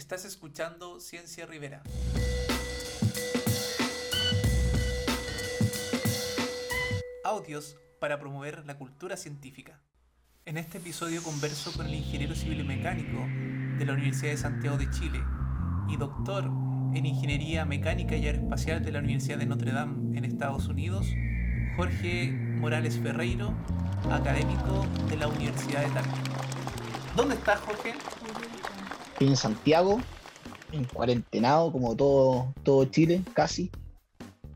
Estás escuchando Ciencia Rivera. Audios para promover la cultura científica. En este episodio converso con el ingeniero civil y mecánico de la Universidad de Santiago de Chile y doctor en Ingeniería Mecánica y Aeroespacial de la Universidad de Notre Dame en Estados Unidos, Jorge Morales Ferreiro, académico de la Universidad de Talca. ¿Dónde estás, Jorge? Estoy en Santiago, en cuarentenado, como todo, todo Chile, casi.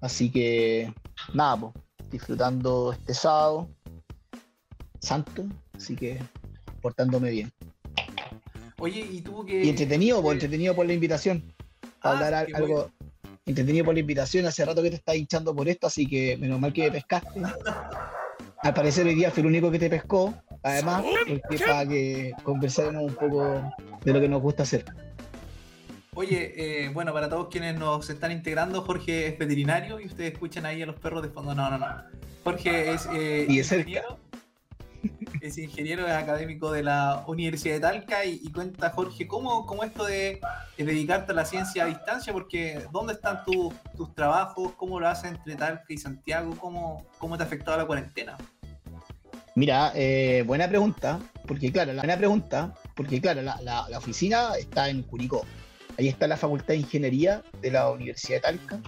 Así que, nada, pues, disfrutando este sábado santo, así que portándome bien. Oye, y tuvo que. Y entretenido, pues, entretenido por la invitación. Ah, hablar qué algo. bueno. Entretenido por la invitación. Hace rato que te estás hinchando por esto, así que menos mal que me pescaste. Al parecer hoy día fue el único que te pescó. Además, porque para que conversáramos un poco de lo que nos gusta hacer. Oye, eh, bueno, para todos quienes nos están integrando, Jorge es veterinario y ustedes escuchan ahí a los perros de fondo. No, no, no. Jorge es eh, Y cerca. ingeniero. Es ingeniero, es académico de la Universidad de Talca y, y cuenta, Jorge, ¿cómo, cómo esto de, de dedicarte a la ciencia a distancia? Porque ¿dónde están tu- tus trabajos? ¿Cómo lo haces entre Talca y Santiago? ¿Cómo, cómo te ha afectado la cuarentena? Mira, eh, buena pregunta, porque claro, la buena pregunta, porque claro, la, oficina está en Curicó. Ahí está la Facultad de Ingeniería de la Universidad de Talca.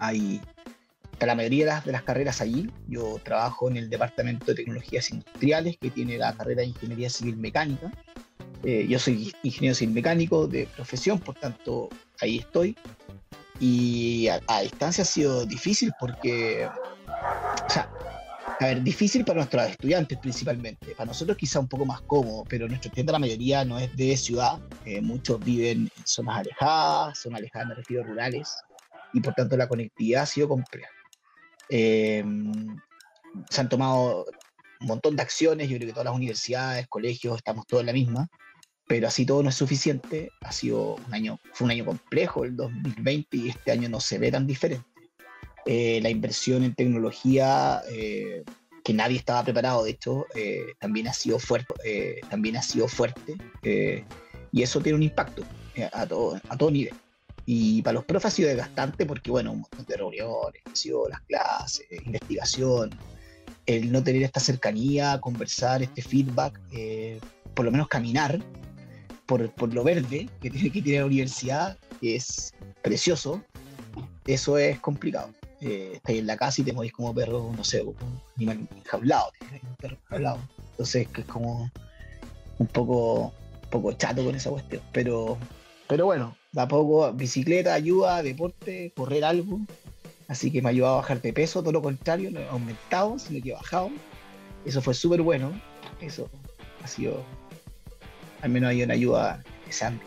Ahí está la mayoría de las, de las carreras allí. Yo trabajo en el Departamento de Tecnologías Industriales, que tiene la carrera de Ingeniería Civil Mecánica. Eh, yo soy ingeniero civil mecánico de profesión, por tanto, ahí estoy. Y a, a distancia ha sido difícil porque, o sea, a ver, difícil para nuestros estudiantes principalmente. Para nosotros quizá un poco más cómodo, pero nuestro estudiante la mayoría no es de ciudad. eh, muchos viven en zonas alejadas, zonas alejadas me refiero rurales, y por tanto la conectividad ha sido compleja. Eh, se han tomado un montón de acciones, yo creo que todas las universidades, colegios, estamos todos en la misma, pero así todo no es suficiente. Ha sido un año, fue un año complejo el 2020 y este año no se ve tan diferente. Eh, la inversión en tecnología eh, que nadie estaba preparado, de hecho, eh, también ha sido fuerte, eh, también ha sido fuerte eh, y eso tiene un impacto eh, a, todo, a todo nivel. Y para los profes ha sido desgastante porque, bueno, un montón de reuniones, ha sido las clases, investigación, el no tener esta cercanía, conversar, este feedback, por lo menos caminar por, por lo verde que tiene, que tiene la universidad, que es precioso, eso es complicado. Eh, estáis en la casa y te movís como perro, no sé, un animal enjaulado, un perro enjaulado. Entonces, que es como un poco, un poco chato con esa cuestión. Pero, pero bueno, da poco bicicleta, ayuda, deporte, correr algo. Así que me ha ayudado a bajar de peso, todo lo contrario, no he aumentado, sino que he bajado. Eso fue súper bueno. Eso ha sido, al menos hay una ayuda en ese ámbito.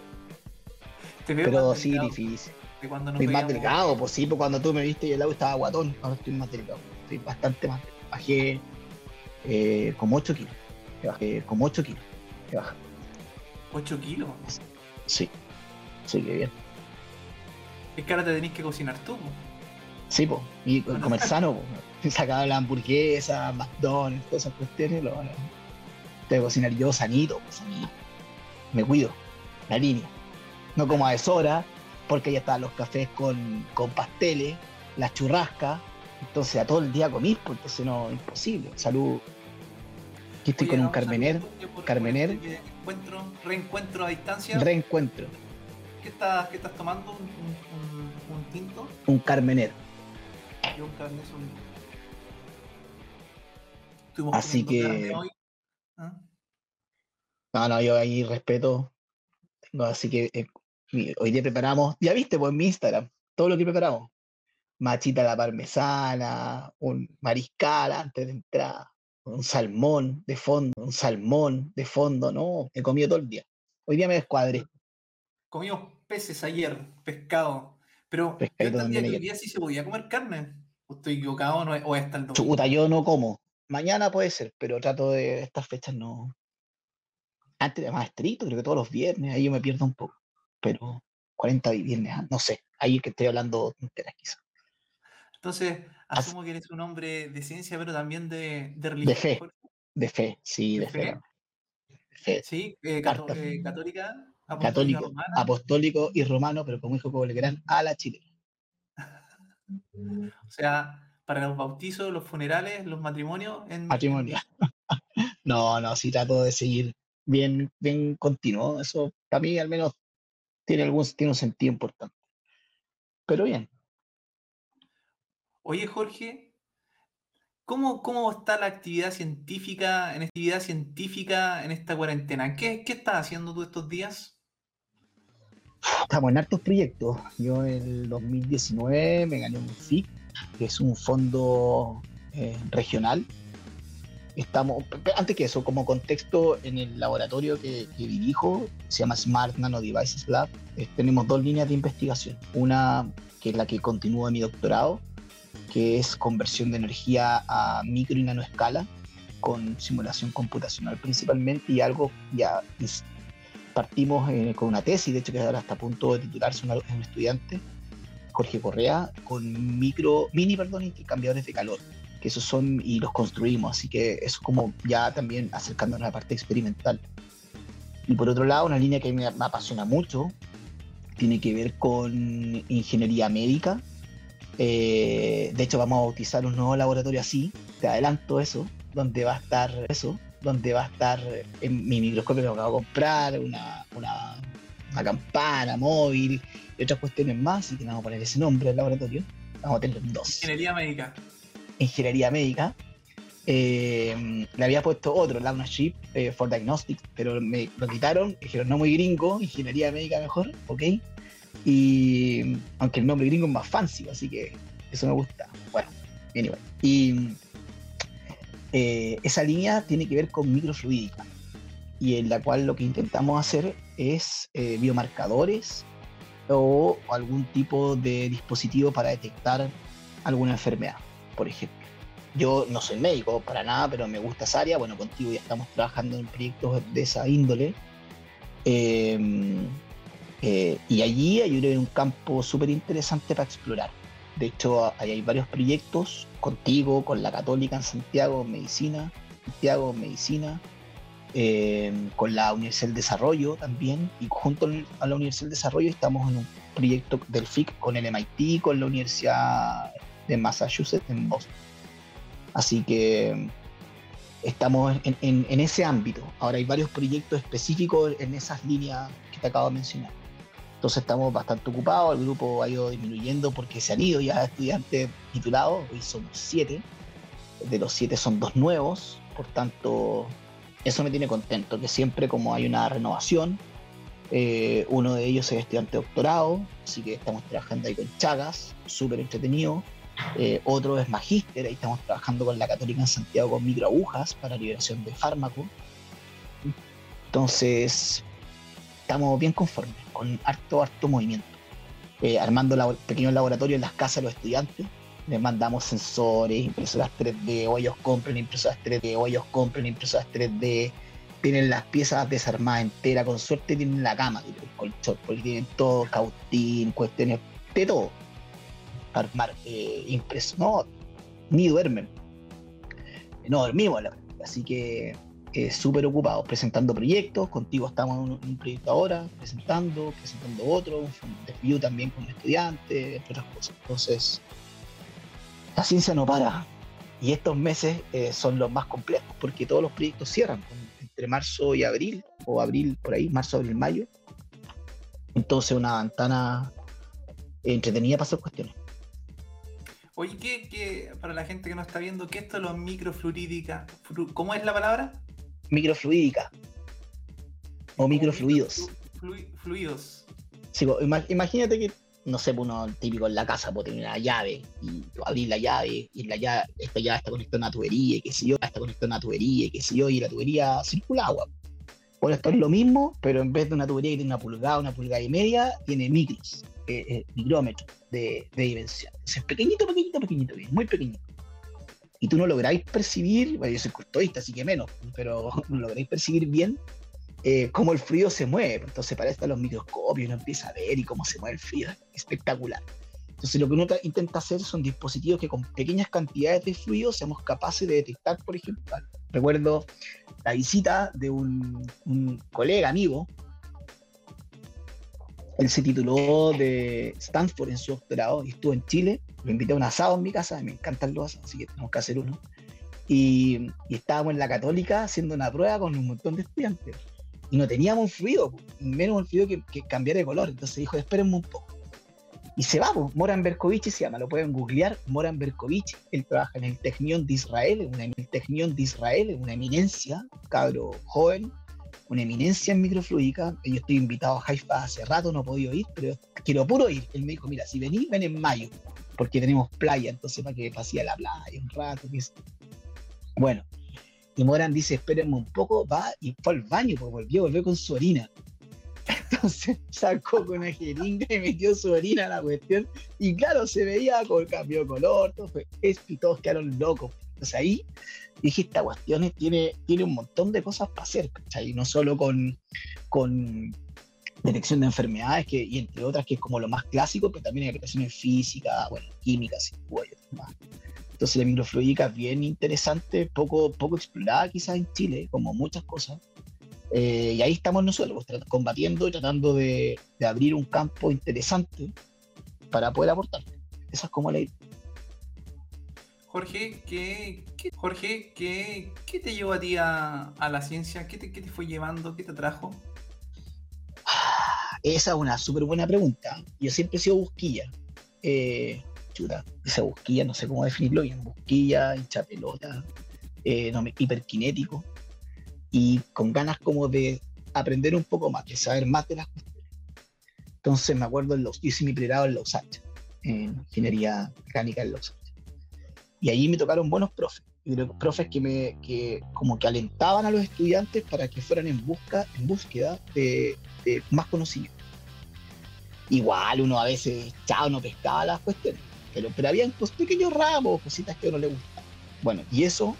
Te veo Pero sí, difícil. Cuando nos Estoy más delgado, pues sí, pues cuando tú me viste y el lado estaba guatón, ahora estoy más delgado. Estoy bastante más delgado. Bajé eh, como 8 kilos. Bajé como 8 kilos. He bajado. 8 kilos. Sí. Sí, que bien. Es que ahora te tenés que cocinar tú. Sí, pues. Y comer sano, pues. Sacaba la hamburguesa, McDonald's, todas esas cuestiones. Lo, lo- tengo que cocinar yo sanito, pues, sanito. Me cuido. La línea. No como a deshora, porque ya estaban los cafés con, con pasteles, las churrascas. Entonces a todo el día comís, pues entonces no, imposible. Salud. Aquí estoy Oye, con un no, carmener, Carmener. Encuentro, reencuentro a distancia. reencuentro. ¿Qué estás, qué estás tomando? ¿Un, un, un- un tinto? Un carmener. y un Sauvignon. Estuvimos Así que- carne hoy. ¿Ah? No, no, yo ahí respeto. Tengo, así que eh, hoy día preparamos, ya viste, pues en mi Instagram, todo lo que preparamos. Machita a la parmesana, un mariscal antes de entrar, un salmón de fondo, un salmón de fondo, no, he comido todo el día. Hoy día me descuadré. Comimos peces ayer, pescado. Pero yo Pescadito entendía que hoy día sí se podía comer carne. ¿O estoy equivocado no es- o es hasta el? Chuta, yo no como. Mañana puede ser, pero trato de estas fechas no. Antes era más estricto, creo que todos los viernes, ahí yo me pierdo un poco. Pero 40 y viernes, ah, no sé, ahí es que estoy hablando tonteras quizás. Entonces, asumo que eres un hombre de ciencia, pero también de, de religión. fe. Jorge. De fe, sí, ¿De de fe. fe? De fe. Sí, eh, fe. eh, católica. católico, apostólico y romano, pero como dijo Coblegrán, a la chilena. O sea, para los bautizos, los funerales, los matrimonios. En... Matrimonio. no, no, sí trato de seguir bien, bien continuo. Eso para mí al menos tiene algún tiene un sentido importante. Pero bien. Oye, Jorge, ¿cómo, cómo está la actividad científica, en actividad científica en esta cuarentena? ¿Qué, qué estás haciendo tú estos días? Estamos en hartos proyectos. Yo en el 2019 me gané un FIC, que es un fondo eh, regional estamos, antes que eso, como contexto, en el laboratorio que, dirijo, se llama Smart Nano Devices Lab, tenemos dos líneas de investigación. Una que es la que continúa mi doctorado, que es conversión de energía a micro y nano escala, con simulación computacional principalmente, y algo ya partimos eh, con una tesis, de hecho que ahora está a punto de titularse un, un estudiante, Jorge Correa, con micro, mini perdón, intercambiadores de calor esos son y los construimos, así que eso es como ya también acercándonos a la parte experimental. Y por otro lado, una línea que me, me apasiona mucho, tiene que ver con ingeniería médica. Eh, de hecho, vamos a bautizar un nuevo laboratorio así, te adelanto eso, donde va a estar eso, donde va a estar en mi microscopio que acabo de comprar, una, una, una campana móvil y otras cuestiones más, y que vamos a poner ese nombre al laboratorio. Vamos a tener dos. Ingeniería médica ingeniería médica. Eh, le había puesto otro, Chip eh, for Diagnostics, pero me lo quitaron, dijeron no muy gringo, ingeniería médica mejor, ok. Y aunque el nombre gringo es más fancy, así que eso me gusta. Bueno, anyway. Y eh, esa línea tiene que ver con microfluídica, y en la cual lo que intentamos hacer es biomarcadores o algún tipo de dispositivo para detectar alguna enfermedad por ejemplo. Yo no soy médico para nada, pero me gusta esa área. Bueno, contigo ya estamos trabajando en proyectos de esa índole. Em, eh, y allí hay un campo súper interesante para explorar. De hecho, ahí hay varios proyectos contigo, con la Católica en Santiago, Medicina, Santiago, Medicina, em, con la Universidad del Desarrollo también. Y junto a la Universidad del Desarrollo estamos en un proyecto del FIC con el MIT, con la Universidad de Massachusetts en Boston. Así que estamos en, ese ámbito. Ahora hay varios proyectos específicos en esas líneas que te acabo de mencionar. Entonces estamos bastante ocupados, el grupo ha ido disminuyendo porque se han ido ya estudiantes titulados, hoy somos siete, de los siete son dos nuevos, por tanto eso me tiene contento, que siempre como hay una renovación, eh, uno de ellos es estudiante doctorado, así que estamos trabajando ahí con Chagas, súper entretenido. Eh, otro es magíster, ahí estamos trabajando con la Católica en Santiago con microagujas para liberación de fármaco. Entonces, estamos bien conformes, con harto, harto movimiento. Eh, armando pequeños laboratorios en las casas de los estudiantes. Les mandamos sensores, impresoras 3D, o ellos compren impresoras 3D, o ellos compren impresoras 3D. Tienen las piezas desarmadas enteras, con suerte tienen la cama, el colchón, porque tienen todo, cautín, cuestiones, de todo armar eh. No, ni duermen. No dormimos, Así que eh, súper ocupados presentando proyectos. Contigo estamos en un, proyecto ahora, presentando, presentando otro, un desvío también con estudiantes, entre otras cosas. Entonces, la ciencia no para. Y estos meses eh, son los más complejos porque todos los proyectos cierran entre marzo y abril, o abril por ahí, marzo, abril, mayo. Entonces, una ventana entretenida para hacer cuestiones. Oye, ¿qué, para la gente que no está viendo, qué es esto de los microfluídica? ¿Cómo es la palabra? Microfluídica. O microfluidos. fluidos. Sí, imagínate que, no sé, pues, uno típico en la casa puede tener una llave y abrir la llave y la llave, esta llave está conectada a una tubería y qué sé yo, está conectada a una tubería y qué sé yo, y la tubería circula agua. Bueno, esto es lo mismo, pero en vez de una tubería que tiene una pulgada, una pulgada y media, tiene micros, eh, eh, micrómetros de, dimensión. es pequeñito, pequeñito, pequeñito, muy pequeñito. Y tú no lográis percibir, bueno, yo soy custodista, así que menos, pero no lográis percibir bien eh, cómo el fluido se mueve. Entonces, para esto los microscopios, uno empieza a ver y cómo se mueve el fluido. Espectacular. Entonces, lo que uno intenta hacer son dispositivos que con pequeñas cantidades de fluido seamos capaces de detectar, por ejemplo. Recuerdo la visita de un, un colega, amigo, Él se tituló de Stanford en su doctorado y estuvo en Chile. Lo invité a un asado en mi casa, me encantan los asados, así que tenemos que hacer uno. Y, estábamos en la Católica haciendo una prueba con un montón de estudiantes. Y no teníamos un fluido, menos un fluido que, que cambiar de color. Entonces dijo, espérenme un poco. Y se va, pues, Moran Berkovich se llama, lo pueden googlear, Moran Berkovich, él trabaja en el Technion de Israel, una, el Technion de Israel, una eminencia, cabro joven, una eminencia en microfluidica. Yo estoy invitado a Haifa hace rato, no he podido ir, pero quiero puro ir. Él me dijo, mira, si venís, ven en mayo, porque tenemos playa, entonces para que pasee la playa un rato. Bueno, y Moran dice, espérenme un poco, va y fue al baño, pues volvió, volvió con su orina. Entonces sacó con una jeringa y metió su orina a la cuestión. Y claro, se veía con cambio de color, todo fue, y todos quedaron locos. Entonces ahí dije, esta cuestión tiene, tiene un montón de cosas para hacer, ¿cachai? No solo con, con detección de enfermedades, que, y entre otras, que es como lo más clásico, pero también hay aplicaciones física, bueno, química, más. Entonces la microfluidica es bien interesante, poco, poco explorada quizás en Chile, como muchas cosas. Eh, y ahí estamos nosotros, pues, combatiendo y tratando de, de, abrir un campo interesante para poder aportar. Esa es como la idea. Jorge, ¿qué, Jorge, ¿qué, ¿qué, te llevó a ti a, la ciencia? ¿Qué te, ¿Qué te, fue llevando? ¿Qué te trajo? Esa es una súper buena pregunta. Yo siempre he sido busquilla. Eh, chuta, esa busquilla, no sé cómo definirlo bien. Busquilla, hincha pelota, eh, hiperkinético. Y con ganas como de aprender un poco más, de saber más de las cuestiones. Entonces me acuerdo, en los, yo hice mi pregrado en Los Angeles, en ingeniería mecánica en Los Angeles y ahí me tocaron buenos profes, profes que me que como que alentaban a los estudiantes para que fueran en busca, en búsqueda de, más conocimiento. Igual uno a veces, chao, no pescaba las cuestiones, pero, pero había pues, pequeños ramos, cositas que a uno le gustaban. Bueno, y eso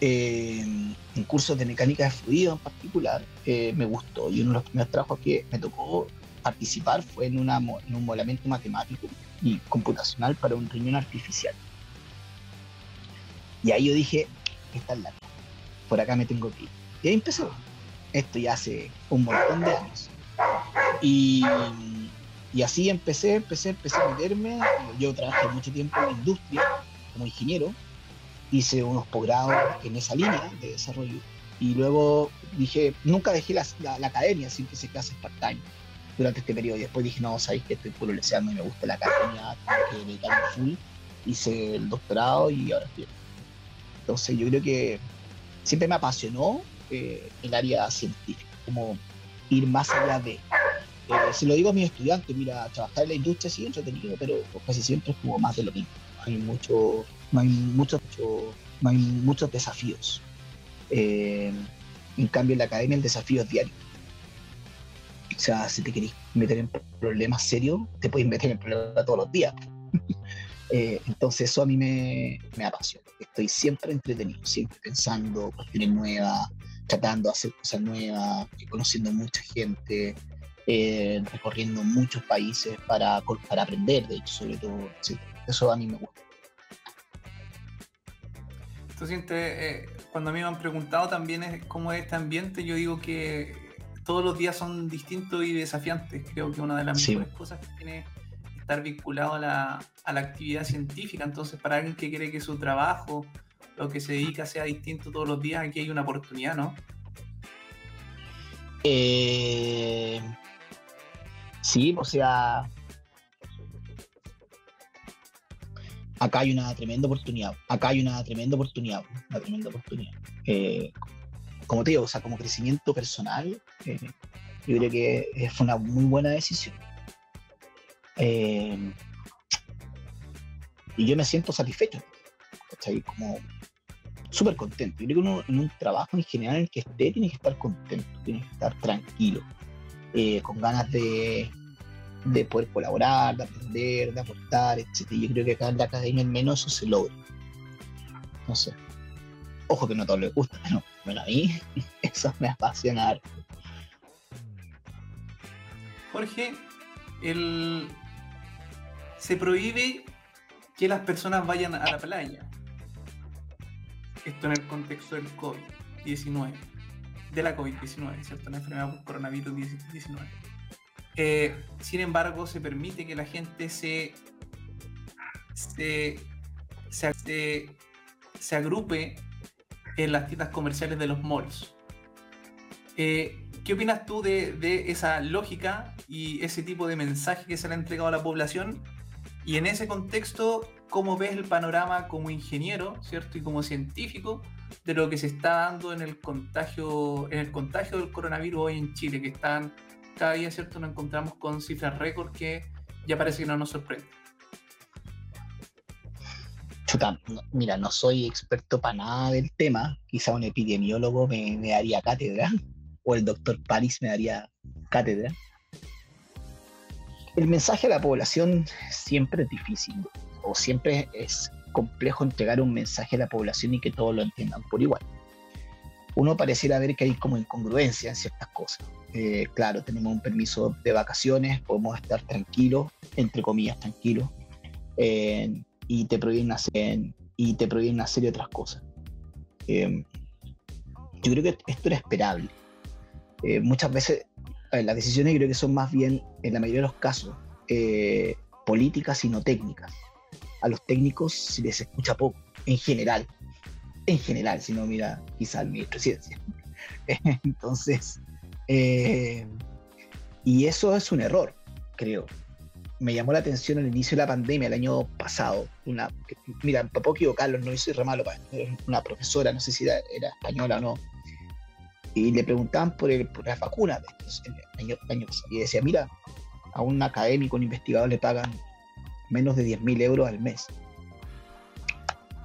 eh, en cursos de mecánica de fluido en particular, eh, me gustó. Y uno de los primeros trabajos que me tocó participar fue en, una, en un modelamiento matemático y computacional para un riñón artificial. Y ahí yo dije, esta es la por acá me tengo que ir. Y ahí empezó. Esto ya hace un montón de años. Y, y así empecé, empecé, empecé a meterme. Yo trabajé mucho tiempo en la industria como ingeniero. Hice unos posgrados en esa línea de desarrollo. Y luego dije, nunca dejé la, la, academia, siempre hice clases part-time durante este periodo. Y después dije, no, sabéis que estoy puro leseando y me gusta la academia, que dedicarme full. Hice el doctorado y ahora estoy. Entonces yo creo que siempre me apasionó eh, el área científica, como ir más allá de. Eh, se lo digo a mis estudiantes, mira, trabajar en la industria sí entretenido, pero casi siempre es como más de lo mismo. Hay mucho, no hay muchos, no hay muchos desafíos. Eh, en cambio, en la academia el desafío es diario. O sea, si te querés meter en problemas serios, te puedes meter en problemas todos los días. Eh, entonces eso a mí me, me, apasiona. Estoy siempre entretenido, siempre pensando cuestiones nuevas, tratando de hacer cosas nuevas, conociendo mucha gente, eh, recorriendo muchos países para, para aprender, de hecho, sobre todo. Eso a mí me gusta. Tú sientes, eh, cuando a mí me han preguntado también cómo es este ambiente, yo digo que todos los días son distintos y desafiantes. Creo que una de las mejores cosas que tiene estar vinculado a la, a la, actividad científica. Entonces, para alguien que quiere que su trabajo, lo que se dedica, sea distinto todos los días, aquí hay una oportunidad, ¿no? Eh, sí, o sea, acá hay una tremenda oportunidad. Acá hay una tremenda oportunidad, una tremenda oportunidad. Eh, como te digo, o sea, como crecimiento personal, eh, yo creo que fue una muy buena decisión. Eh, y yo me siento satisfecho, ¿cachai? Como súper contento. Yo creo que en un trabajo en general en el que esté tiene que estar contento, tiene que estar tranquilo, eh, con ganas de, de poder colaborar, de aprender, de aportar, etc. Yo creo que acá en la academia al menos eso se logra. No sé. Ojo que no a todos les gusta, ¿no? Bueno, a eso me apasiona. Jorge, el... se prohíbe que las personas vayan a la playa. Esto en el contexto del COVID-19. de la COVID-19, ¿cierto? La enfermedad por coronavirus 19. Eh, sin embargo, se permite que la gente se, se, se, agrupe en las tiendas comerciales de los malls. Eh, ¿Qué opinas tú de, esa lógica y ese tipo de mensaje que se le ha entregado a la población? Y en ese contexto, ¿cómo ves el panorama como ingeniero, ¿cierto? Y como científico de lo que se está dando en el contagio, en el contagio del coronavirus hoy en Chile, que están cada día, ¿cierto? Nos encontramos con cifras récord que ya parece que no nos sorprende. Chuta, mira, no soy experto para nada del tema, quizá un epidemiólogo me, me daría cátedra, o el doctor Paris me daría cátedra. El mensaje a la población siempre es difícil, o siempre es complejo entregar un mensaje a la población y que todos lo entiendan por igual. Uno pareciera ver que hay como incongruencia en ciertas cosas. Eh, claro, tenemos un permiso de vacaciones, podemos estar tranquilos, entre comillas tranquilos, eh, y, te prohíben hacer, y te prohíben hacer otras cosas. Eh, yo creo que esto era esperable. muchas veces las decisiones creo que son más bien, en la mayoría de los casos, políticas y no técnicas a los técnicos se les escucha poco, en general. En general, si no mira quizá al ministro de Ciencia. Entonces, eh, y eso es un error, creo. Me llamó la atención al inicio de la pandemia, el año pasado. Una, mira, puedo equivocarlo, no hice re malo, una profesora, no sé si era, española o no, y le preguntaban por, el, por las vacunas año y decía, mira, a un académico, un investigador le pagan menos de 10.000 euros al mes.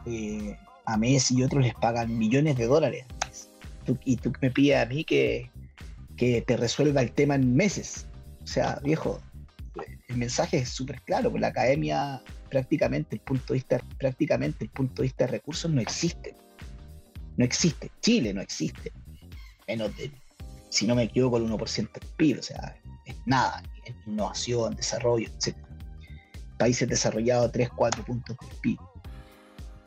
Eh, a mes y otros les pagan millones de dólares y tú me pides a mí que, que te resuelva el tema en meses. O sea, viejo, el mensaje es súper claro, que la academia prácticamente el punto vista, prácticamente el punto de vista de recursos no existe. No existe. Chile no existe. Menos de, si no me equivoco, el 1% del PIB. O sea, es nada. En innovación, desarrollo, etc países desarrollados 3, 4 puntos de PIB.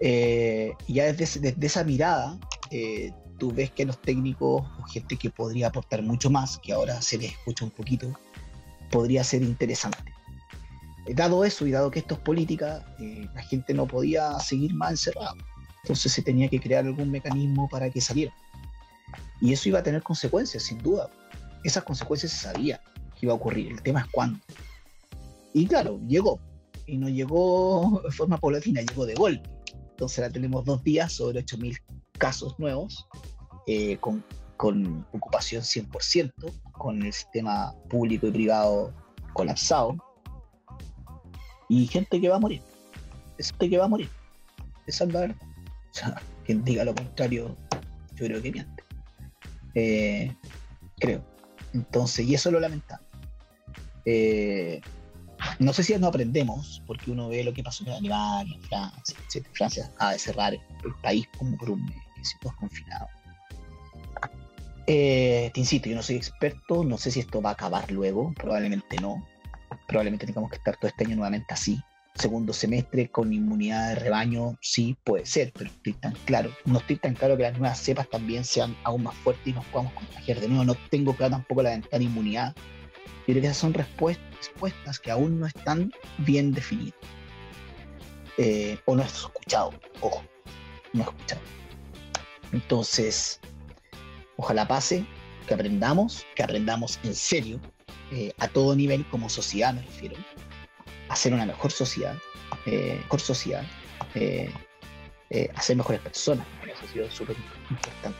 Eh, ya desde, esa mirada, eh, tú ves que los técnicos o gente que podría aportar mucho más, que ahora se les escucha un poquito, podría ser interesante. Eh, dado eso y dado que esto es política, la gente no podía seguir más encerrado. Entonces se tenía que crear algún mecanismo para que saliera. Y eso iba a tener consecuencias, sin duda. Esas consecuencias se sabía que iba a ocurrir. El tema es cuándo. Y claro, llegó y no llegó de forma paulatina, llegó de golpe. Entonces la tenemos dos días sobre 8.000 casos nuevos, eh, con, con, ocupación 100%, con el sistema público y privado colapsado, y gente que va a morir. Gente que va a morir. Esa es. O sea, quien diga lo contrario, yo creo que miente. Eh, creo. Entonces, y eso lo lamentable. Eh, no sé si no aprendemos, porque uno ve lo que pasó en Alemania, en Francia, etc. Francia acaba de cerrar el país como por un mes, todos confinados. Eh, te insisto, yo no soy experto, no sé si esto va a acabar luego, probablemente no. Probablemente tengamos que estar todo este año nuevamente así. Segundo semestre con inmunidad de rebaño, sí, puede ser, pero estoy tan claro. No estoy tan claro que las nuevas cepas también sean aún más fuertes y nos podamos contagiar de nuevo. No tengo claro tampoco la ventana de inmunidad yo creo que esas son respuestas que aún no están bien definidas. Eh, o no he escuchado, ojo, no he escuchado. Entonces, ojalá pase, que aprendamos, que aprendamos en serio, eh, a todo nivel como sociedad me refiero, a ser una mejor sociedad, eh, mejor sociedad, a ser mejores personas, ha sido súper importante.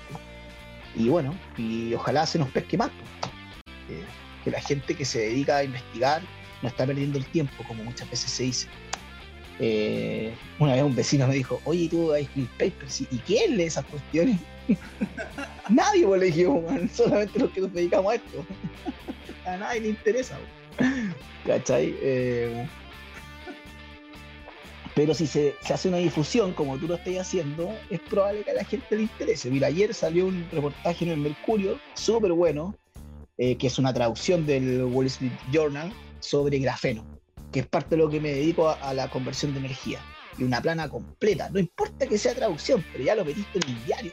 Y bueno, y ojalá se nos pesque más que la gente que se dedica a investigar no está perdiendo el tiempo, como muchas veces se dice. Eh, una vez un vecino me dijo, oye, tú hay papers, ¿y quién lee esas cuestiones? nadie, pues le dije, solamente los que nos dedicamos a esto. a nadie le interesa. ¿Cachai? Eh, pero si se, se, hace una difusión como tú lo estás haciendo, es probable que a la gente le interese. Mira, ayer salió un reportaje en el Mercurio, súper bueno, eh, que es una traducción del Wall Street Journal sobre grafeno, que es parte de lo que me dedico a, la conversión de energía. Y una plana completa. No importa que sea traducción, pero ya lo metiste en el diario.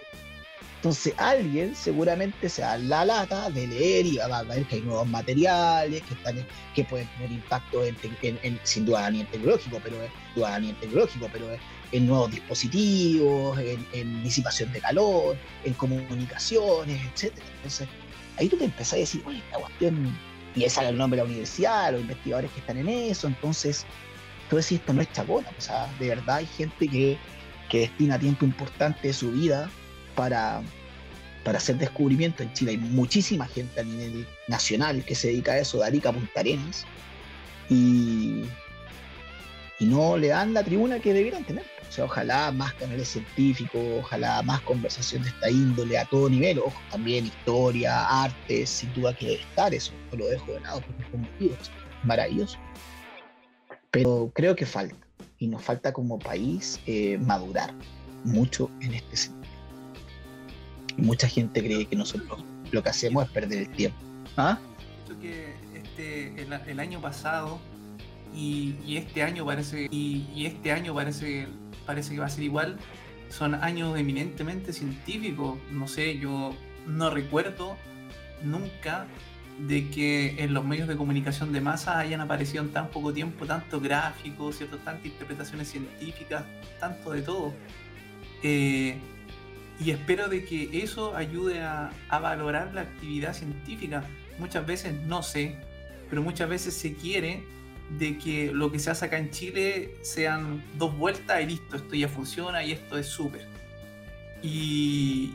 Entonces alguien seguramente se da la lata de leer y va a ver que hay nuevos materiales que, están, que pueden tener impacto en, sin duda a nivel tecnológico, pero, a nivel tecnológico, pero en nuevos dispositivos, en, disipación de calor, en comunicaciones, etc. Entonces ahí tú te empezás a decir, oye, esta cuestión, y ese sale el nombre de la universidad, los investigadores que están en eso, entonces tú decís, esto no es chacona, o sea, de verdad hay gente que, que destina tiempo importante de su vida para, para hacer descubrimiento. En Chile hay muchísima gente a nivel nacional que se dedica a eso, de Arica a Punta Arenas, y, y no le dan la tribuna que debieran tener. O sea, ojalá más canales científicos, ojalá más conversación de esta índole a todo nivel, ojo, también historia, arte, sin duda que debe estar eso, no lo dejo de lado porque es maravilloso. Pero creo que falta, y nos falta como país eh, madurar mucho en este sentido mucha gente cree que nosotros lo que hacemos es perder el tiempo. ¿Ah? que este, el, año pasado y, este año parece y, este año parece parece que va a ser igual son años eminentemente científicos no sé yo no recuerdo nunca de que en los medios de comunicación de masa hayan aparecido en tan poco tiempo tantos gráficos, cierto, tantas interpretaciones científicas, tanto de todo. Eh, y espero de que eso ayude a, valorar la actividad científica. Muchas veces no sé, pero muchas veces se quiere de que lo que se hace acá en Chile sean dos vueltas y listo, esto ya funciona y esto es súper. Y,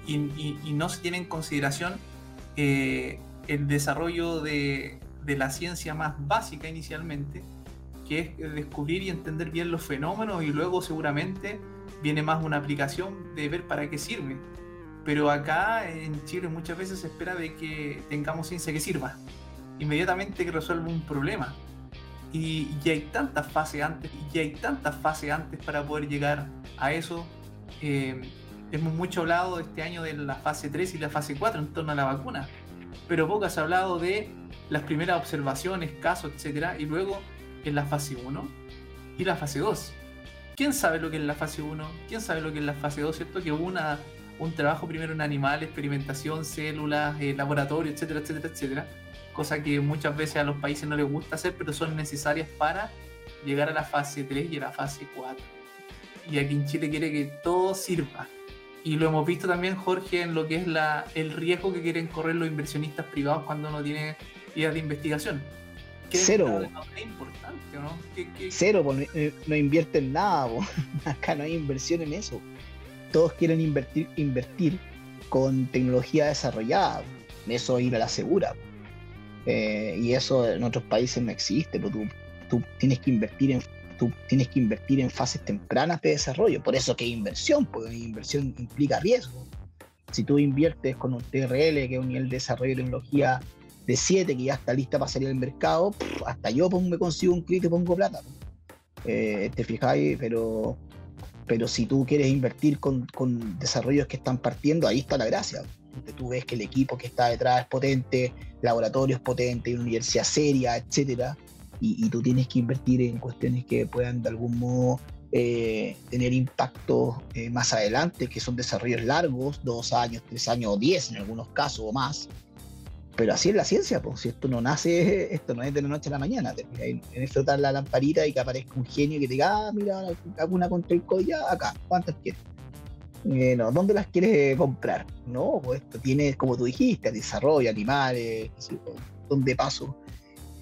no se tiene en consideración eh, el desarrollo de, de, la ciencia más básica inicialmente, que es descubrir y entender bien los fenómenos y luego seguramente viene más una aplicación de ver para qué sirve. Pero acá en Chile muchas veces se espera de que tengamos ciencia que sirva, inmediatamente que resuelva un problema. Y ya hay tantas fases antes, y hay tantas fases antes para poder llegar a eso. Eh, hemos mucho hablado este año de la fase 3 y la fase 4 en torno a la vacuna, pero poco has hablado de las primeras observaciones, casos, etcétera, y luego en la fase 1 y la fase 2 ¿Quién sabe lo que es la fase 1? ¿Quién sabe lo que es la fase 2? ¿Cierto? Que hubo una, un trabajo primero en animales, experimentación, células, eh, laboratorio, etcétera, etcétera, etcétera. Cosa que muchas veces a los países no les gusta hacer, pero son necesarias para llegar a la fase 3 y a la fase 4. Y aquí en Chile quiere que todo sirva. Y lo hemos visto también, Jorge, en lo que es la, el riesgo que quieren correr los inversionistas privados cuando no tienen ideas de investigación Cero. Cero, pues, no, invierten nada, acá no hay inversión en eso. Todos quieren invertir, invertir con tecnología desarrollada, eso ir a la segura. Eh, y eso en otros países no existe, pero tú, tienes que invertir en tú tienes que invertir en fases tempranas de desarrollo. Por eso que inversión, porque inversión implica riesgo. Si tú inviertes con un TRL, que es un nivel de desarrollo de tecnología de 7 que ya está lista para salir al mercado, hasta yo me consigo un clic y pongo plata. Eh, te fijáis, pero, pero si tú quieres invertir con, con, desarrollos que están partiendo, ahí está la gracia. Tú ves que el equipo que está detrás es potente, laboratorios potentes, universidad seria, etcétera, y, tú tienes que invertir en cuestiones que puedan de algún modo eh, tener impacto eh, más adelante, que son desarrollos largos, dos años, tres años o diez en algunos casos o más, pero así es la ciencia, pues si esto no nace, esto no es de la noche a la mañana, en flotar la lamparita y que aparezca un genio que te diga, ah, mira, una contra el ya, acá, ¿cuántas quieres? Eh, no, ¿dónde las quieres comprar? No, pues esto tiene, como tú dijiste, desarrollo, animales, donde paso.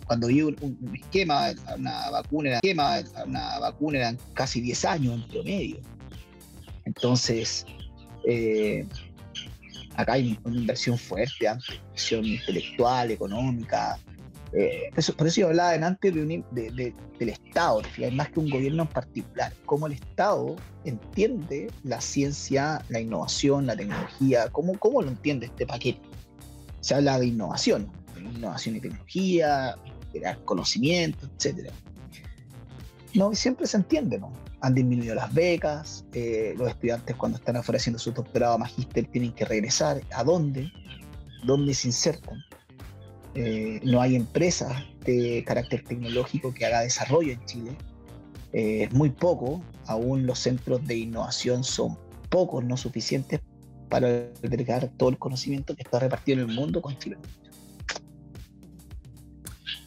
Cuando vi un, esquema, una vacuna, esquema, una vacuna eran casi 10 años en promedio. Entonces, eh, acá hay una inversión fuerte, una inversión intelectual, económica. Eh, por eso yo hablaba antes de, del Estado, más que un gobierno en particular, cómo el Estado entiende la ciencia, la innovación, la tecnología, cómo, cómo lo entiende este paquete. Se habla de innovación, innovación y tecnología, crear conocimiento, etc. No siempre se entiende, ¿no? han disminuido las becas, eh, los estudiantes cuando están ofreciendo su doctorado magíster tienen que regresar, ¿a dónde? ¿Dónde se insertan? Eh, no hay empresas de carácter tecnológico que haga desarrollo en Chile. Eh, es muy poco, aún los centros de innovación son pocos, no suficientes para albergar todo el conocimiento que está repartido en el mundo con Chile.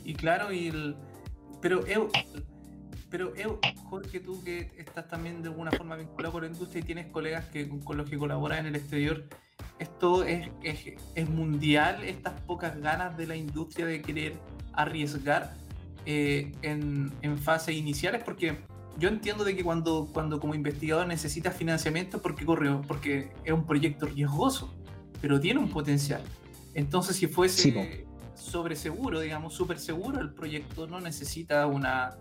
Y claro, y pero pero Jorge, tú que estás también de alguna forma vinculado con la industria y tienes colegas que, con los que colaboras en el exterior, ¿esto es, es, mundial, estas pocas ganas de la industria de querer arriesgar eh, en, en fases iniciales? Porque yo entiendo de que cuando, cuando como investigador necesitas financiamiento, porque corre, porque es un proyecto riesgoso, pero tiene un potencial. Entonces, si fuese sobre seguro, digamos, súper seguro, el proyecto no necesita una,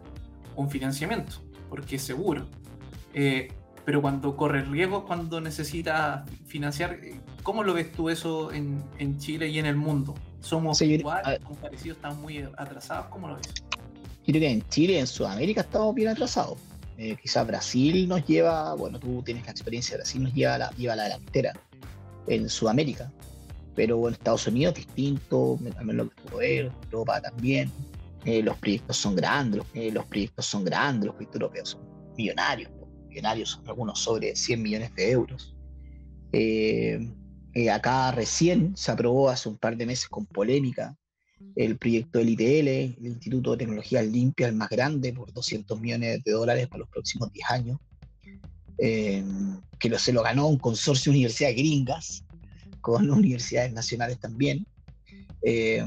un financiamiento, porque es seguro. Eh, pero cuando corre riesgos, cuando necesita financiar, ¿cómo lo ves tú eso en, en Chile y en el mundo? ¿Somos iguales, parecidos, estamos muy atrasados? ¿Cómo lo ves? creo que en Chile en Sudamérica estamos bien atrasados. Eh, quizás Brasil nos lleva, bueno, tú tienes la experiencia, Brasil nos lleva la, lleva la delantera en Sudamérica, pero en Estados Unidos distinto, también lo que puedo ver, Europa también. Eh, los proyectos son grandes, eh, los proyectos son grandes, los proyectos europeos son millonarios, millonarios algunos sobre 100 millones de euros. acá recién se aprobó hace un par de meses con polémica el proyecto del ITL, el Instituto de Tecnologías Limpias, el más grande, por 200 millones de dólares para los próximos 10 años, eh, que se lo ganó un consorcio de universidades gringas, con universidades nacionales también. Eh,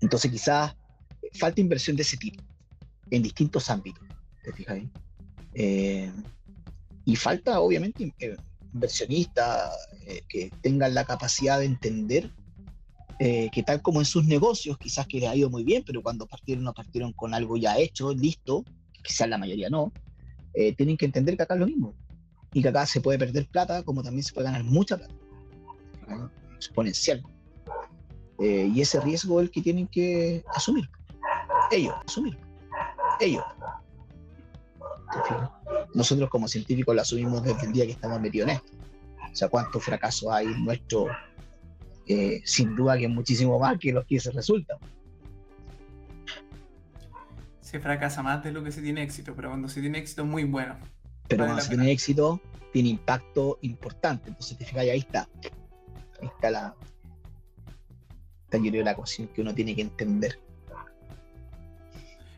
entonces quizás falta inversión de ese tipo, en distintos ámbitos, ¿te fijas eh, y falta, obviamente, inversionistas que tengan la capacidad de entender eh, que tal como en sus negocios, quizás que les ha ido muy bien, pero cuando partieron no partieron con algo ya hecho, listo, quizás la mayoría no, eh, tienen que entender que acá es lo mismo. Y que acá se puede perder plata, como también se puede ganar mucha plata. Exponencial. Eh, y ese riesgo es el que tienen que asumir. Ellos, asumir. Ellos. Nosotros como científicos lo asumimos desde el día que estamos metidos en esto. O sea, cuántos fracasos hay en nuestro eh, sin duda que es muchísimo más que los que se resultan. Se fracasa más de lo que se tiene éxito, pero cuando se tiene éxito es muy bueno. Pero cuando se tiene éxito, tiene impacto importante. Entonces, te fijas, ahí está. Ahí está la. Está yo creo la cuestión que uno tiene que entender.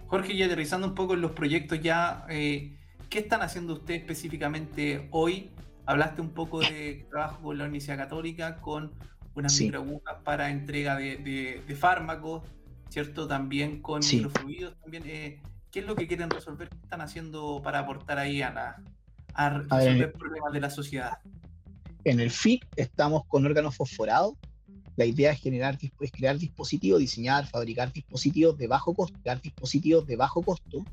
Jorge, y aterrizando un poco en los proyectos ya, eh, ¿qué están haciendo ustedes específicamente hoy? Hablaste un poco de trabajo con la Universidad Católica, con unas sí. para entrega de, fármacos, ¿cierto? También con microfluidos. También, eh, ¿Qué es lo que quieren resolver? ¿Qué están haciendo para aportar ahí a, la, a resolver problemas de la sociedad? En el FIC estamos con órganos fosforados. La idea es, generar, es crear dispositivos, diseñar, fabricar dispositivos de bajo costo, dispositivos de bajo costo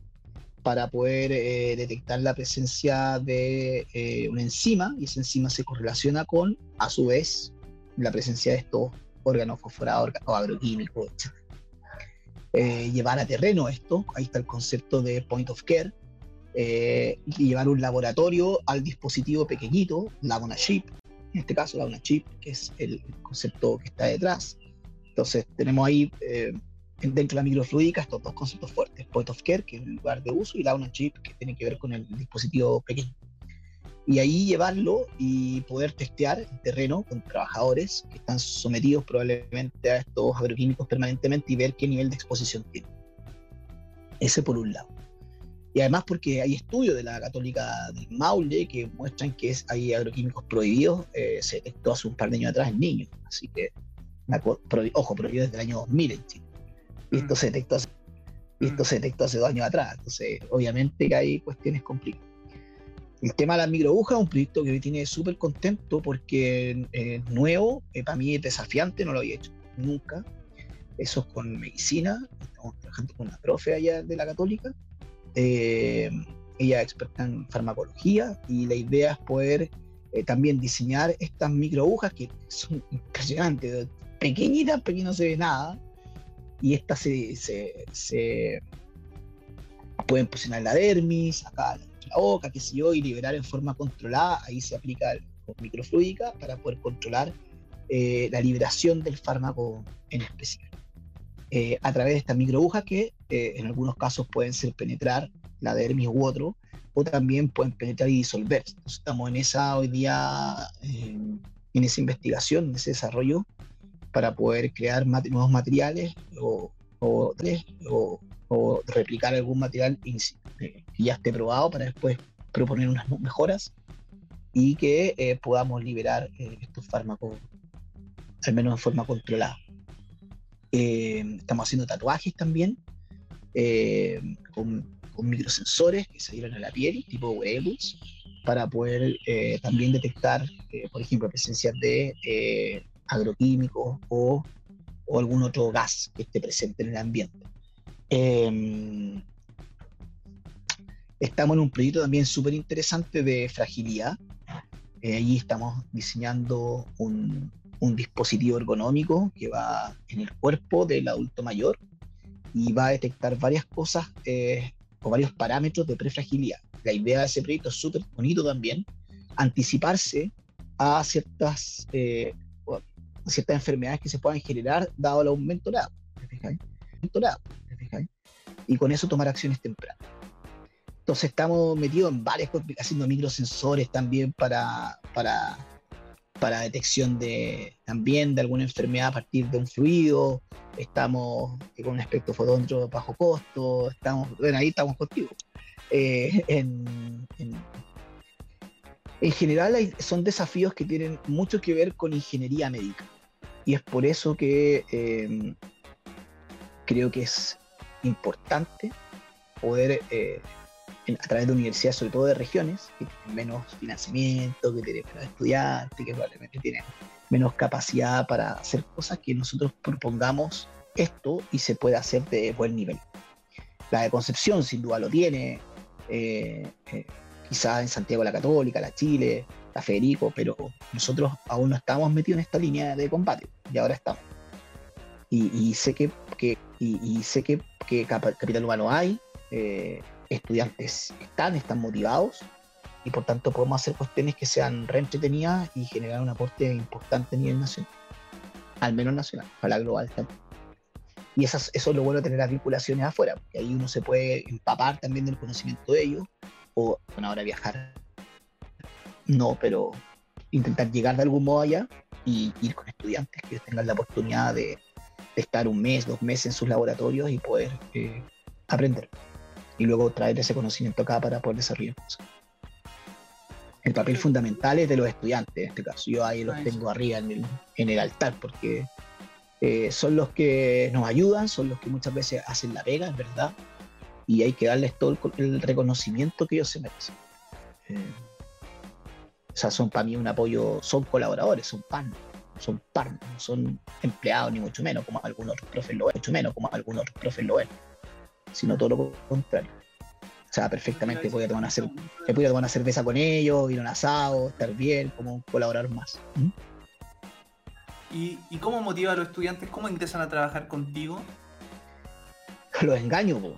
para poder eh, detectar la presencia de eh, una enzima y esa enzima se correlaciona con, a su vez, la presencia de estos órganos fosforados o agroquímicos. Eh, llevar a terreno esto, ahí está el concepto de point of care, eh, llevar un laboratorio al dispositivo pequeñito, la una chip, en este caso la una chip, que es el concepto que está detrás. Entonces tenemos ahí eh, dentro de la microfluidica estos dos conceptos fuertes, point of care, que es el lugar de uso, y la una chip, que tiene que ver con el dispositivo pequeño y ahí llevarlo y poder testear el terreno con trabajadores que están sometidos probablemente a estos agroquímicos permanentemente y ver qué nivel de exposición tienen. Ese por un lado. Y además porque hay estudios de la Católica del Maule que muestran que hay agroquímicos prohibidos, eh, se detectó hace un par de años atrás en niños, así que, ojo, prohibido desde el año 2000 en Chile. Y esto, mm. se detectó y esto mm. se detectó hace dos años atrás, entonces obviamente que hay cuestiones complicadas. El tema de las microagujas es un proyecto que me tiene súper contento porque es nuevo, eh, para mí es desafiante, no lo había hecho nunca. Eso es con medicina, estamos trabajando con una profe allá de la Católica. Eh, ella es experta en farmacología y la idea es poder eh, también diseñar estas microagujas que son impresionantes, pequeñitas, porque no se ve nada. Y estas se, pueden posicionar en la dermis, acá la boca, qué sé yo, y liberar en forma controlada, ahí se aplica el, microfluidica para poder controlar eh, la liberación del fármaco en específico. Eh, a través de estas microagujas que eh, en algunos casos pueden ser penetrar la dermis u otro o también pueden penetrar y disolver. estamos en esa hoy día, eh, en esa investigación, en ese desarrollo, para poder crear nuevos materiales o, o, o, replicar algún material que ya esté probado para después proponer unas mejoras y que podamos liberar estos fármacos, al menos en forma controlada. Estamos haciendo tatuajes también con con microsensores que se dieron a la piel, tipo wearables, para poder eh, también detectar, eh, por ejemplo, presencia de eh, agroquímicos o, o, algún otro gas que esté presente en el ambiente. Em, estamos en un proyecto también súper interesante de fragilidad. allí estamos diseñando un, un dispositivo ergonómico que va en el cuerpo del adulto mayor y va a detectar varias cosas eh, o varios parámetros de prefragilidad. La idea de ese proyecto es súper bonito también, anticiparse a ciertas, eh, ciertas enfermedades que se puedan generar dado el aumento de agua, Y con eso tomar acciones tempranas. Entonces estamos metidos en varias haciendo microsensores también para, para, para detección de, también de alguna enfermedad a partir de un fluido, estamos con un aspecto fotómetro bajo costo, estamos, bueno, ahí estamos contigo. Eh, en, general son desafíos que tienen mucho que ver con ingeniería médica. Y es por eso que eh, creo que es importante poder eh, a través de universidades, sobre todo de regiones, que tienen menos financiamiento, que tienen menos estudiantes, que probablemente tienen menos capacidad para hacer cosas que nosotros propongamos esto y se puede hacer de buen nivel. La de Concepción sin duda lo tiene, eh, eh, quizás en Santiago la Católica, la Chile, la Federico, pero nosotros aún no estamos metidos en esta línea de combate y ahora estamos. Y, sé que, y, sé que, capital humano hay, eh, estudiantes están, están motivados y por tanto podemos hacer cuestiones que sean reentretenidas y generar un aporte importante a nivel nacional, al menos nacional, para la global también. Y eso es lo bueno de tener las vinculaciones afuera, porque ahí uno se puede empapar también del conocimiento de ellos, o bueno, ahora viajar, no, pero intentar llegar de algún modo allá y ir con estudiantes que tengan la oportunidad de, estar un mes, dos meses en sus laboratorios y poder eh, aprender. Y luego traer ese conocimiento acá para poder desarrollar cosas. El papel fundamental es de los estudiantes en este caso. Yo ahí los tengo arriba en el, en el altar porque eh, son los que nos ayudan, son los que muchas veces hacen la pega, es verdad, y hay que darles todo el, reconocimiento que ellos se merecen. Eh, o sea, son para mí un apoyo, son colaboradores, son pan, son pan, no son empleados ni mucho menos, como algunos otros profes lo ven, mucho menos como algunos otros profes lo ven, sino todo lo contrario. O sea, perfectamente podía tomar una, tomar una cerveza con ellos, ir a un asado, estar bien, como un colaborador más. ¿Mm? ¿Y, cómo motiva a los estudiantes? ¿Cómo ingresan a trabajar contigo? Los engaño, po.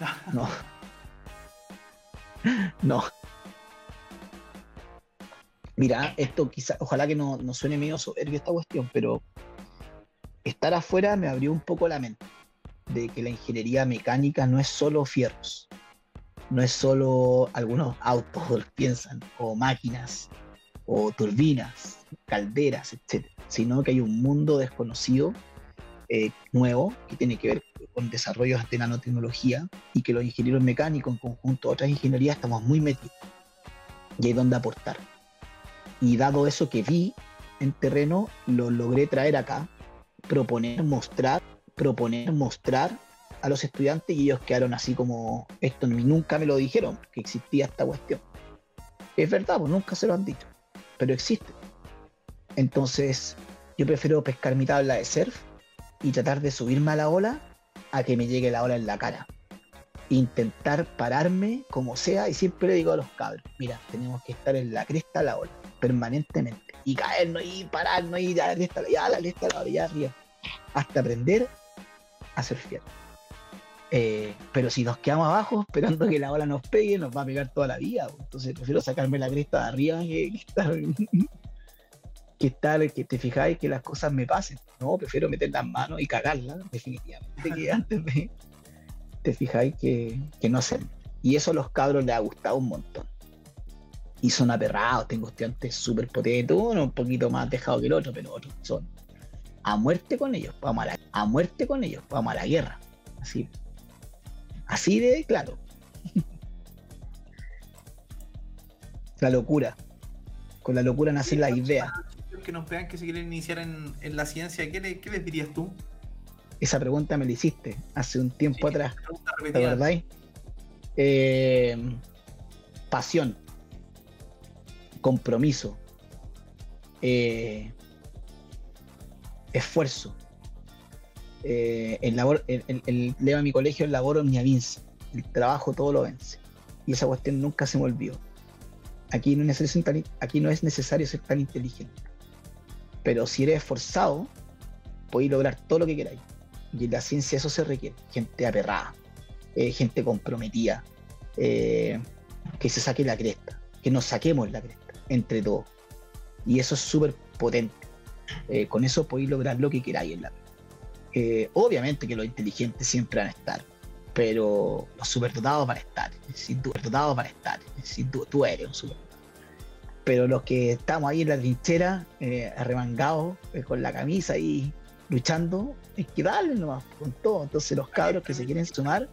No. no. Mira, esto quizá, ojalá que no, no suene medio soberbio esta cuestión, pero estar afuera me abrió un poco la mente de que la ingeniería mecánica no es solo fierros, no es solo algunos autos, piensan, o máquinas, o turbinas, calderas, etc. Sino que hay un mundo desconocido, eh, nuevo, que tiene que ver con desarrollos de nanotecnología y que los ingenieros mecánicos en conjunto a otras ingenierías estamos muy metidos. Y hay donde aportar. Y dado eso que vi en terreno, lo logré traer acá, proponer, mostrar, proponer, mostrar a los estudiantes y ellos quedaron así como, esto nunca me lo dijeron, que existía esta cuestión. Es verdad, pues nunca se lo han dicho pero existe. Entonces, yo prefiero pescar mi tabla de surf y tratar de subirme a la ola a que me llegue la ola en la cara. Intentar pararme como sea, y siempre le digo a los cabros: mira, tenemos que estar en la cresta de la ola, permanentemente, y caernos y pararnos y ya la cresta, ya la cresta, la ola, ya arriba, hasta aprender a surfear. Eh, pero si nos quedamos abajo esperando que la ola nos pegue, nos va a pegar toda la vida. Entonces prefiero sacarme la cresta de arriba que, estar, que estar, que te fijáis que las cosas me pasen. No, prefiero meter las manos y cagarlas, definitivamente, que antes de te fijáis que, que no sé. Y eso a los cabros les ha gustado un montón. Y son aperrados, tengo estudiantes súper potentes, uno un poquito más dejado que el otro, pero otros son a muerte con ellos, vamos a la, a muerte con ellos, vamos a la guerra. Así, así de claro. la locura. Con la locura nace la idea. Que nos vean que se quieren iniciar en, la ciencia, ¿qué, les dirías tú? Esa pregunta me la hiciste hace un tiempo atrás. ¿De verdad? Eh, pasión, compromiso, eh, esfuerzo. Eh, el, labor, el, el, lema de mi colegio, el laboro mi avance. El trabajo todo lo vence. Y esa cuestión nunca se me olvidó. Aquí no, es necesario, aquí no es necesario ser tan inteligente. Pero si eres esforzado, podéis lograr todo lo que queráis. Y en la ciencia eso se requiere. Gente aperrada, eh, gente comprometida, eh, que se saque la cresta, que nos saquemos la cresta entre todos. Y eso es súper potente. Eh, con eso podéis lograr lo que queráis en la vida. obviamente que los inteligentes siempre van a estar, pero los superdotados van a estar, sin superdotados van a estar, sin tú, tú eres un superdotado. Pero los que estamos ahí en la trinchera, eh, arremangados, eh, con la camisa ahí luchando, es que darle nomás con todo. Entonces los cabros que se quieren sumar,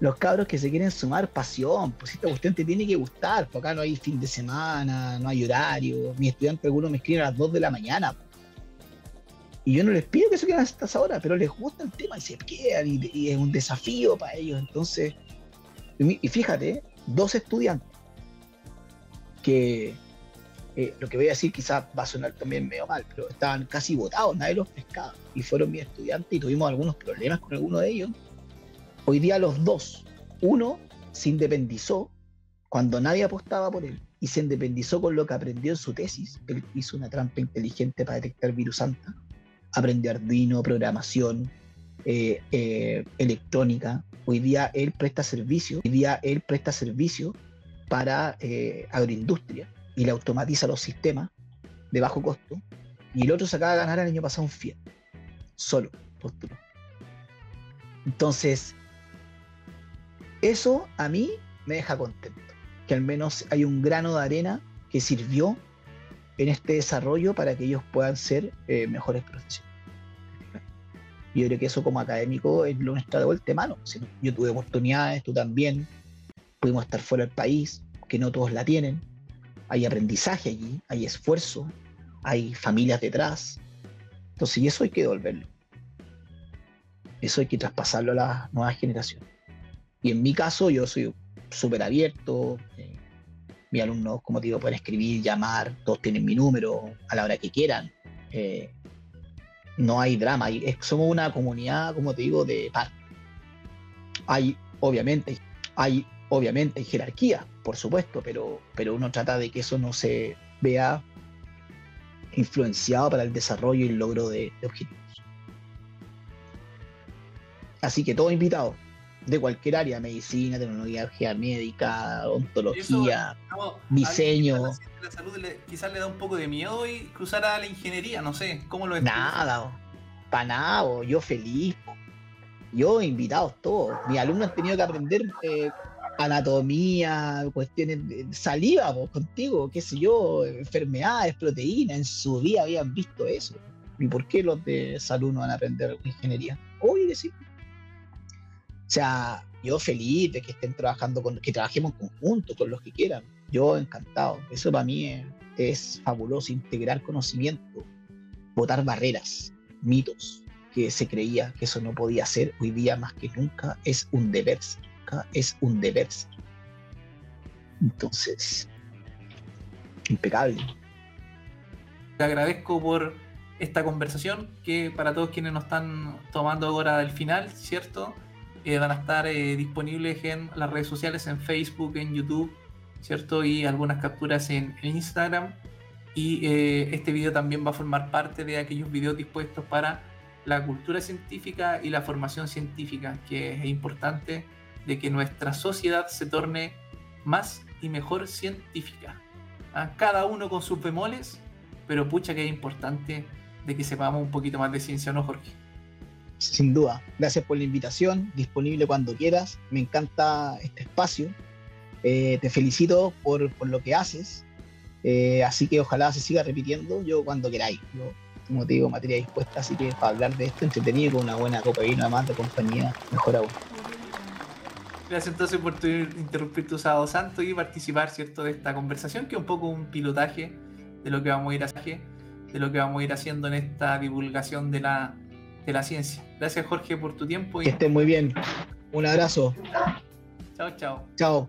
los cabros que se quieren sumar, pasión, pues esta cuestión te tiene que gustar, porque acá no hay fin de semana, no hay horario. Mi estudiante algunos me escriben a las 2 de la mañana. Y yo no les pido que se queden hasta esa hora, pero les gusta el tema y se quedan, y, es un desafío para ellos. Entonces, y fíjate, dos estudiantes que eh, lo que voy a decir quizás va a sonar también medio mal, pero estaban casi votados, nadie los pescaba. Y fueron mis estudiantes y tuvimos algunos problemas con alguno de ellos. Hoy día los dos, uno se independizó cuando nadie apostaba por él y se independizó con lo que aprendió en su tesis. Él hizo una trampa inteligente para detectar virus santa. Aprendió Arduino, programación, eh, eh, electrónica. Hoy día él presta servicio. Hoy día él presta servicio para eh, agroindustria y le automatiza los sistemas de bajo costo. Y el otro se acaba de ganar el año pasado un Fiat, solo, postuló. Entonces, eso a mí me deja contento, que al menos hay un grano de arena que sirvió en este desarrollo para que ellos puedan ser eh, mejores profesionales. Yo creo que eso como académico es lo de vuelta mano. Yo tuve oportunidades, tú también, pudimos estar fuera del país, que no todos la tienen. Hay aprendizaje allí, hay esfuerzo, hay familias detrás. Entonces, y eso hay que devolverlo. Eso hay que traspasarlo a las nuevas generaciones. Y en mi caso, yo soy súper abierto. Eh, mis alumnos, como digo, pueden escribir, llamar, todos tienen mi número a la hora que quieran. Eh, no hay drama, somos una comunidad, como te digo, de par. Hay, obviamente, hay Obviamente jerarquía, por supuesto, pero, pero uno trata de que eso no se vea influenciado para el desarrollo y el logro de, objetivos. Así que todo invitado, de cualquier área, medicina, tecnología médica, ontología, diseño. quizás le da un poco de miedo y cruzar a la ingeniería, no sé, ¿cómo lo es? Nada, para nada, yo feliz. Yo invitados todos. Mis alumnos han tenido que aprender eh, anatomía, cuestiones de saliva contigo, qué sé yo, enfermedades, proteínas, en su día habían visto eso. ¿Y por qué los de salud no van a aprender ingeniería? Que sí. O sea, yo feliz de que estén trabajando con, que trabajemos en conjunto con los que quieran. Yo encantado. Eso para mí es, fabuloso, integrar conocimiento, botar barreras, mitos que se creía que eso no podía ser, hoy día más que nunca es un deber es un deber. Entonces, impecable. Te agradezco por esta conversación que para todos quienes nos están tomando ahora del final, ¿cierto? Eh, van a estar eh, disponibles en las redes sociales, en Facebook, en YouTube, ¿cierto? Y algunas capturas en, Instagram. Y eh, este video también va a formar parte de aquellos videos dispuestos para la cultura científica y la formación científica, que es importante de que nuestra sociedad se torne más y mejor científica. ¿ah? Cada uno con sus bemoles, pero pucha que es importante de que sepamos un poquito más de ciencia, ¿no, Jorge? Sin duda. Gracias por la invitación, disponible cuando quieras. Me encanta este espacio. Eh, te felicito por, lo que haces. Eh, así que ojalá se siga repitiendo yo cuando queráis. Yo, como te digo, materia dispuesta, así que para hablar de esto entretenido con una buena copa y una más de compañía, mejor aún. Gracias entonces por tu, interrumpir tu sábado santo y participar, ¿cierto?, de esta conversación, que es un poco un pilotaje de lo que vamos a ir haciendo, de lo que vamos a ir haciendo en esta divulgación de la, de la ciencia. Gracias Jorge por tu tiempo. Y... Que estés muy bien. Un abrazo. Chao, chao. Chao.